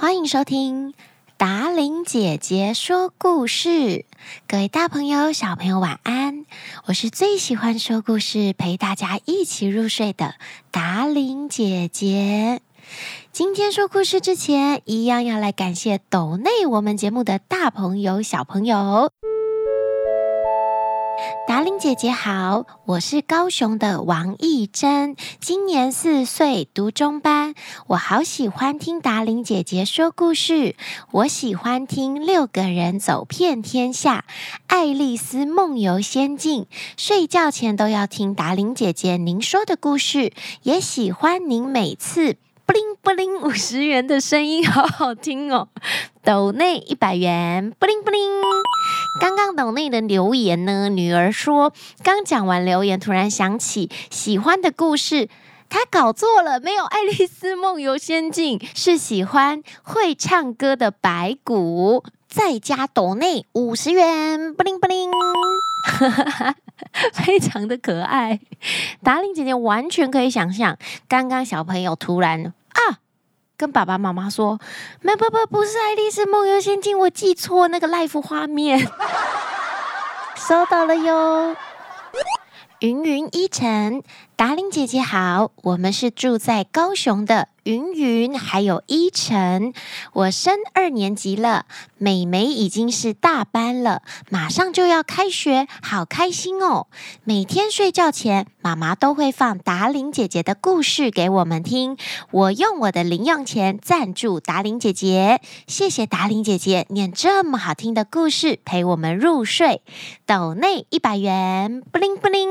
欢迎收听达玲姐姐说故事，各位大朋友、小朋友晚安！我是最喜欢说故事、陪大家一起入睡的达玲姐姐。今天说故事之前，一样要来感谢抖内我们节目的大朋友、小朋友。达伶姐姐好，我是高雄的王艺珍，今年四岁，读中班。我好喜欢听达伶姐姐说故事，我喜欢听《六个人走遍天下》《爱丽丝梦游仙境》，睡觉前都要听达伶姐姐您说的故事，也喜欢您每次。布灵布灵，五十元的声音好好听哦！抖内一百元，布灵布灵。刚刚抖内的留言呢？女儿说，刚讲完留言，突然想起喜欢的故事，她搞错了，没有《爱丽丝梦游仙境》，是喜欢会唱歌的白骨。再加抖内五十元，布灵布灵，非常的可爱。达令姐姐完全可以想象，刚刚小朋友突然。啊！跟爸爸妈妈说，没不不不是《爱丽丝梦游仙境》，我记错那个 life 画面，收到了哟。云云依晨，达琳姐姐好，我们是住在高雄的。云云还有依晨，我升二年级了，美美已经是大班了，马上就要开学，好开心哦！每天睡觉前，妈妈都会放达伶姐姐的故事给我们听，我用我的零用钱赞助达伶姐姐，谢谢达伶姐姐念这么好听的故事陪我们入睡。抖内一百元，布灵布灵，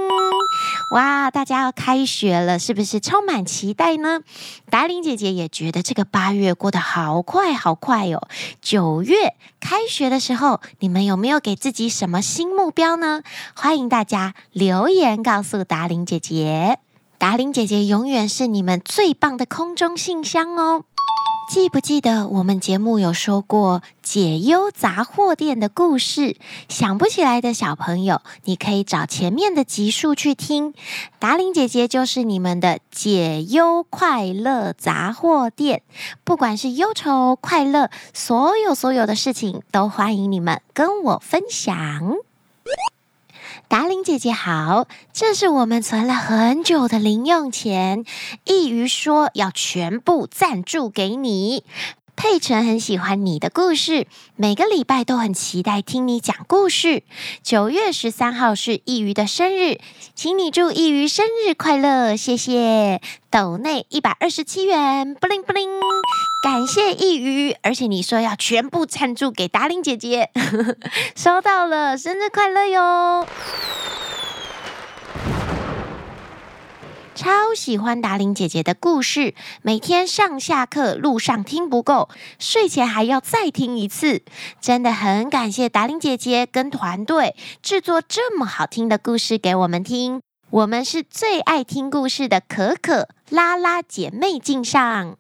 哇！大家要开学了，是不是充满期待呢？达伶。姐姐姐也觉得这个八月过得好快好快、哦！九月开学的时候，你们有没有给自己什么新目标呢？欢迎大家留言告诉达玲姐姐，达玲姐姐永远是你们最棒的空中信箱哦。记不记得我们节目有说过解忧杂货店的故事？想不起来的小朋友，你可以找前面的集数去听。达玲姐姐就是你们的解忧快乐杂货店，不管是忧愁、快乐，所有所有的事情都欢迎你们跟我分享。达令姐姐好，这是我们存了很久的零用钱，一于说要全部赞助给你。佩晨很喜欢你的故事，每个礼拜都很期待听你讲故事。九月十三号是易鱼的生日，请你祝易鱼生日快乐，谢谢。抖内一百二十七元，布灵布灵，感谢易鱼，而且你说要全部赞助给达玲姐姐，收到了，生日快乐哟。超喜欢达玲姐姐的故事，每天上下课路上听不够，睡前还要再听一次。真的很感谢达玲姐姐跟团队制作这么好听的故事给我们听。我们是最爱听故事的可可拉拉姐妹敬上。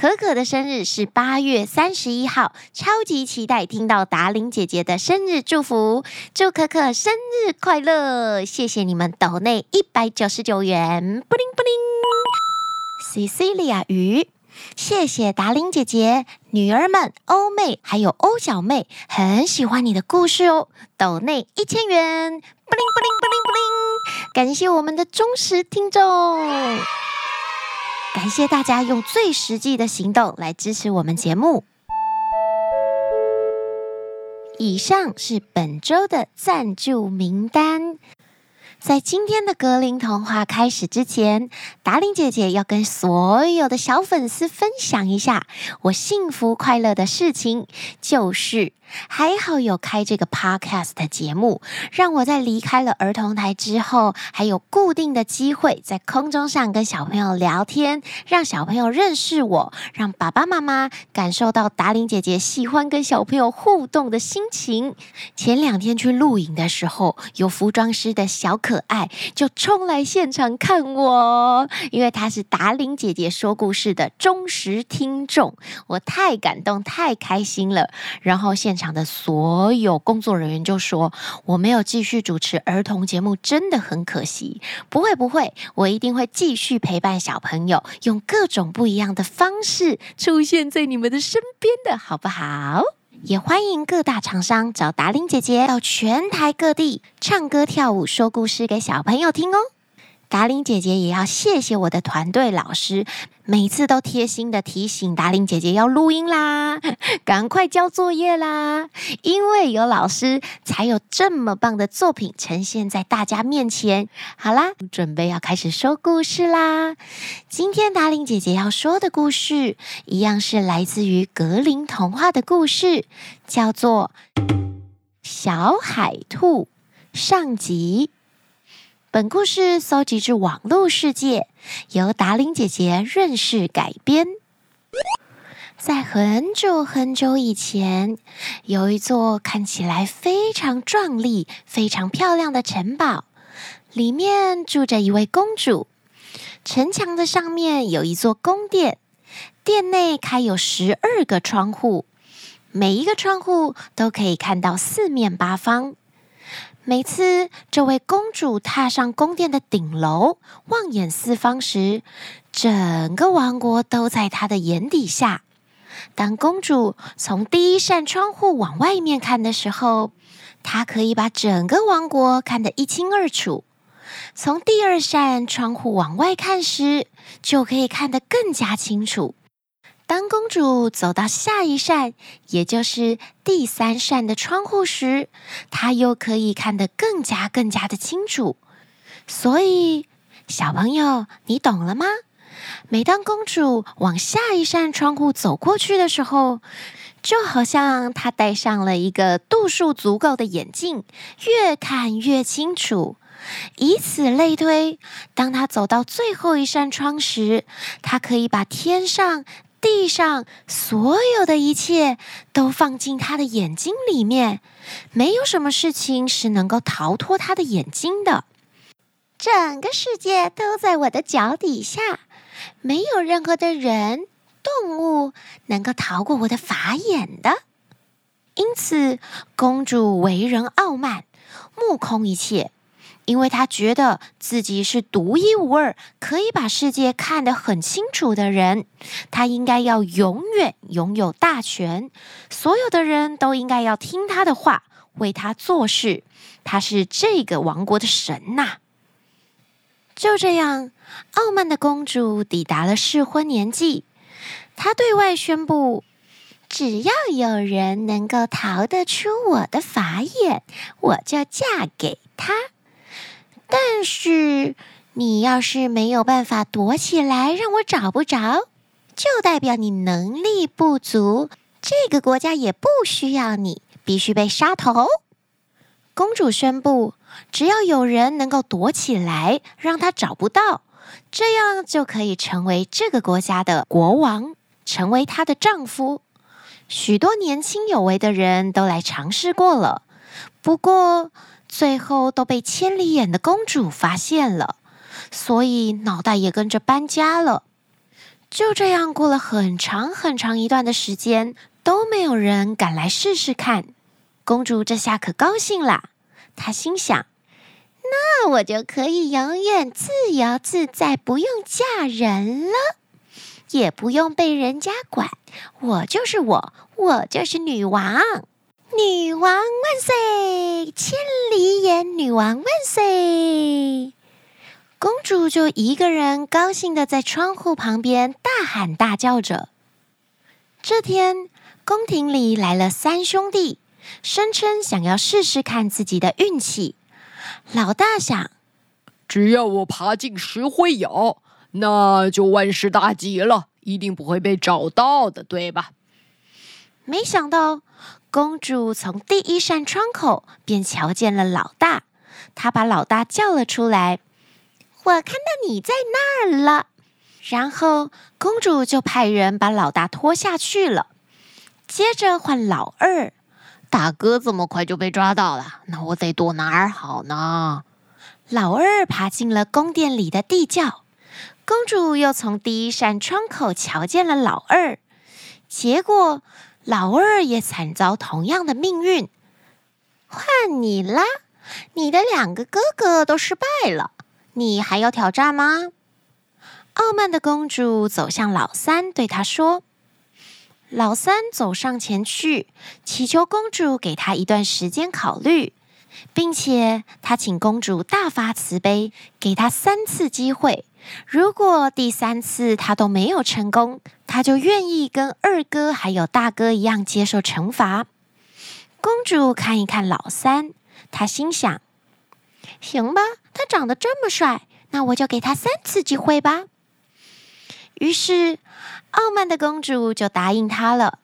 可可的生日是八月三十一号，超级期待听到达玲姐姐的生日祝福，祝可可生日快乐！谢谢你们抖内一百九十九元，布灵布灵。Cecilia 鱼，谢谢达玲姐姐，女儿们欧妹还有欧小妹很喜欢你的故事哦，抖内一千元，布灵布灵布灵布灵，感谢我们的忠实听众。感谢大家用最实际的行动来支持我们节目。以上是本周的赞助名单。在今天的格林童话开始之前，达伶姐姐要跟所有的小粉丝分享一下我幸福快乐的事情，就是还好有开这个 podcast 的节目，让我在离开了儿童台之后，还有固定的机会在空中上跟小朋友聊天，让小朋友认识我，让爸爸妈妈感受到达伶姐姐喜欢跟小朋友互动的心情。前两天去录影的时候，有服装师的小可。爱，就冲来现场看我，因为他是达伶姐姐说故事的忠实听众，我太感动，太开心了。然后现场的所有工作人员就说：“我没有继续主持儿童节目，真的很可惜。”不会不会，我一定会继续陪伴小朋友，用各种不一样的方式出现在你们的身边的，好不好？也欢迎各大厂商找达伶姐姐到全台各地唱歌跳舞说故事给小朋友听哦。达玲姐姐也要谢谢我的团队老师，每次都贴心的提醒达玲姐姐要录音啦，赶快交作业啦，因为有老师才有这么棒的作品呈现在大家面前。好啦，准备要开始说故事啦。今天达玲姐姐要说的故事，一样是来自于格林童话的故事，叫做《小海兔》上集。本故事搜集自网络世界，由达伶姐姐润饰改编。在很久很久以前，有一座看起来非常壮丽、非常漂亮的城堡，里面住着一位公主。城墙的上面有一座宫殿，殿内开有十二个窗户，每一个窗户都可以看到四面八方。每次这位公主踏上宫殿的顶楼，望眼四方时，整个王国都在她的眼底下。当公主从第一扇窗户往外面看的时候，她可以把整个王国看得一清二楚；从第二扇窗户往外看时，就可以看得更加清楚。当公主走到下一扇，也就是第三扇的窗户时，她又可以看得更加更加的清楚。所以，小朋友，你懂了吗？每当公主往下一扇窗户走过去的时候，就好像她戴上了一个度数足够的眼镜，越看越清楚。以此类推，当她走到最后一扇窗时，她可以把天上。地上所有的一切都放进他的眼睛里面，没有什么事情是能够逃脱他的眼睛的。整个世界都在我的脚底下，没有任何的人、动物能够逃过我的法眼的。因此，公主为人傲慢，目空一切。因为他觉得自己是独一无二，可以把世界看得很清楚的人，他应该要永远拥有大权，所有的人都应该要听他的话，为他做事。他是这个王国的神呐！就这样，傲慢的公主抵达了适婚年纪，她对外宣布：只要有人能够逃得出我的法眼，我就嫁给他。但是，你要是没有办法躲起来，让我找不着，就代表你能力不足。这个国家也不需要你，必须被杀头。公主宣布，只要有人能够躲起来，让他找不到，这样就可以成为这个国家的国王，成为她的丈夫。许多年轻有为的人都来尝试过了，不过。最后都被千里眼的公主发现了，所以脑袋也跟着搬家了。就这样过了很长很长一段的时间，都没有人敢来试试看。公主这下可高兴了，她心想：那我就可以永远自由自在，不用嫁人了，也不用被人家管。我就是我，我就是女王。女王万岁！千里眼女王万岁！公主就一个人高兴的在窗户旁边大喊大叫着。这天，宫廷里来了三兄弟，声称想要试试看自己的运气。老大想，只要我爬进石灰窑，那就万事大吉了，一定不会被找到的，对吧？没想到。公主从第一扇窗口便瞧见了老大，她把老大叫了出来。我看到你在那儿了。然后公主就派人把老大拖下去了。接着换老二，大哥这么快就被抓到了，那我得躲哪儿好呢？老二爬进了宫殿里的地窖，公主又从第一扇窗口瞧见了老二，结果老二也惨遭同样的命运。换你啦！你的两个哥哥都失败了，你还要挑战吗？傲慢的公主走向老三，对他说：“老三走上前去，祈求公主给他一段时间考虑。”并且他请公主大发慈悲，给他三次机会。如果第三次他都没有成功，他就愿意跟二哥还有大哥一样接受惩罚。公主看一看老三，她心想：“行吧，他长得这么帅，那我就给他三次机会吧。”于是，傲慢的公主就答应他了。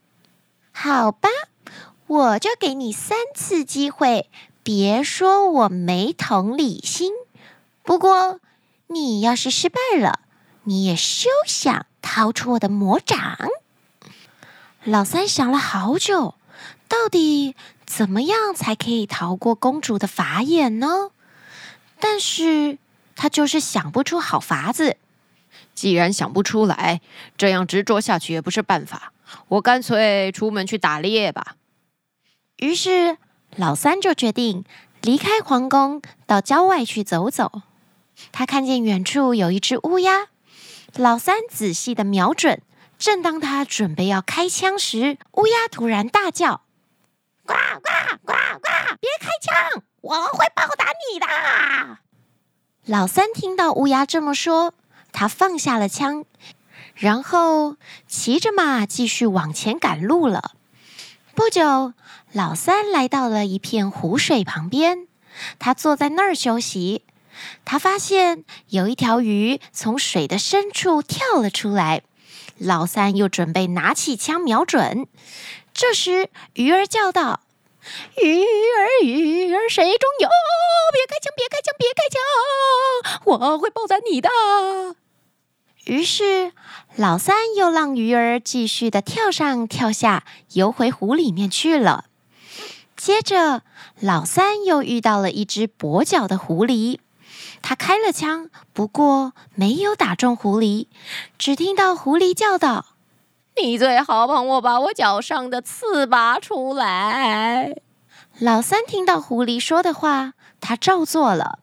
好吧，我就给你三次机会。别说我没同理心，不过你要是失败了，你也休想逃出我的魔掌。老三想了好久，到底怎么样才可以逃过公主的法眼呢？但是他就是想不出好法子。既然想不出来，这样执着下去也不是办法。我干脆出门去打猎吧。于是。老三就决定离开皇宫，到郊外去走走。他看见远处有一只乌鸦，老三仔细地瞄准。正当他准备要开枪时，乌鸦突然大叫：“呱呱呱呱！别开枪，我会报答你的！”老三听到乌鸦这么说，他放下了枪，然后骑着马继续往前赶路了。不久，老三来到了一片湖水旁边，他坐在那儿休息。他发现有一条鱼从水的深处跳了出来，老三又准备拿起枪瞄准。这时，鱼儿叫道：“鱼儿，鱼儿，水中游，别开枪，别开枪，别开枪，我会报答你的。”于是，老三又让鱼儿继续的跳上跳下，游回湖里面去了。接着，老三又遇到了一只跛脚的狐狸，他开了枪，不过没有打中狐狸，只听到狐狸叫道：“你最好帮我把我脚上的刺拔出来。”老三听到狐狸说的话，他照做了。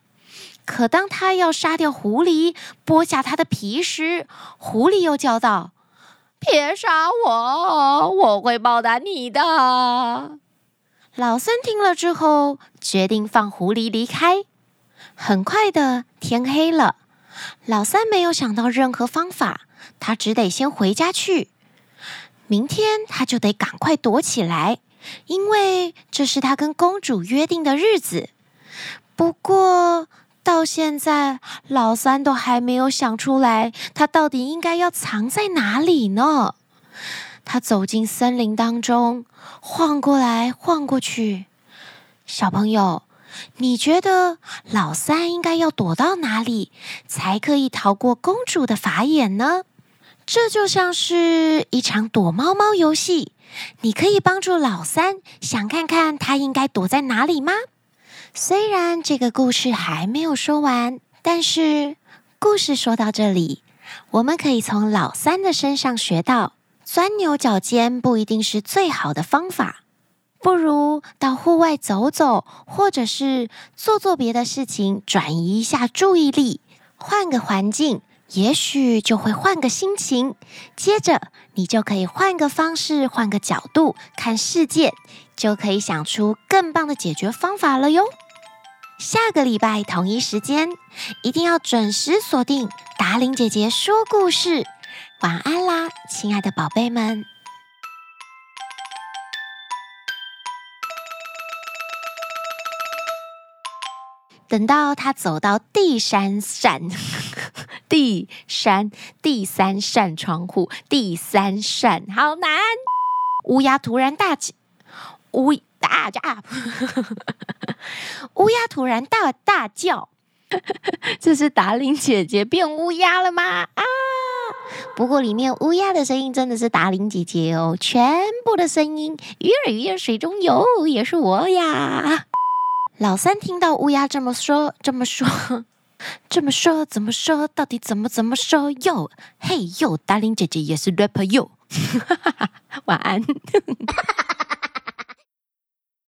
可当他要杀掉狐狸，剥下它的皮时，狐狸又叫道：“别杀我，我会报答你的。”老三听了之后，决定放狐狸离开。很快的，天黑了，老三没有想到任何方法，他只得先回家去。明天他就得赶快躲起来，因为这是他跟公主约定的日子。不过，到现在，老三都还没有想出来，他到底应该要藏在哪里呢？他走进森林当中，晃过来晃过去。小朋友，你觉得老三应该要躲到哪里，才可以逃过公主的法眼呢？这就像是一场躲猫猫游戏，你可以帮助老三想看看他应该躲在哪里吗？虽然这个故事还没有说完，但是故事说到这里，我们可以从老三的身上学到，钻牛角尖不一定是最好的方法，不如到户外走走，或者是做做别的事情，转移一下注意力，换个环境，也许就会换个心情，接着你就可以换个方式，换个角度看世界，就可以想出更棒的解决方法了哟。下个礼拜同一时间，一定要准时锁定达伶姐姐说故事。晚安啦，亲爱的宝贝们！等到他走到第三扇，第三第三扇窗户，第三扇，好难！乌鸦突然大叫，乌大叫。乌鸦突然大大叫：“ 这是达令姐姐变乌鸦了吗？”啊！不过里面乌鸦的声音真的是达令姐姐哦，全部的声音，鱼儿鱼儿水中游，也是我呀。老三听到乌鸦这么说，这么说，这么说，怎么说？到底怎么怎么说？哟，嘿哟，达令姐姐也是 rapper 哟。晚安。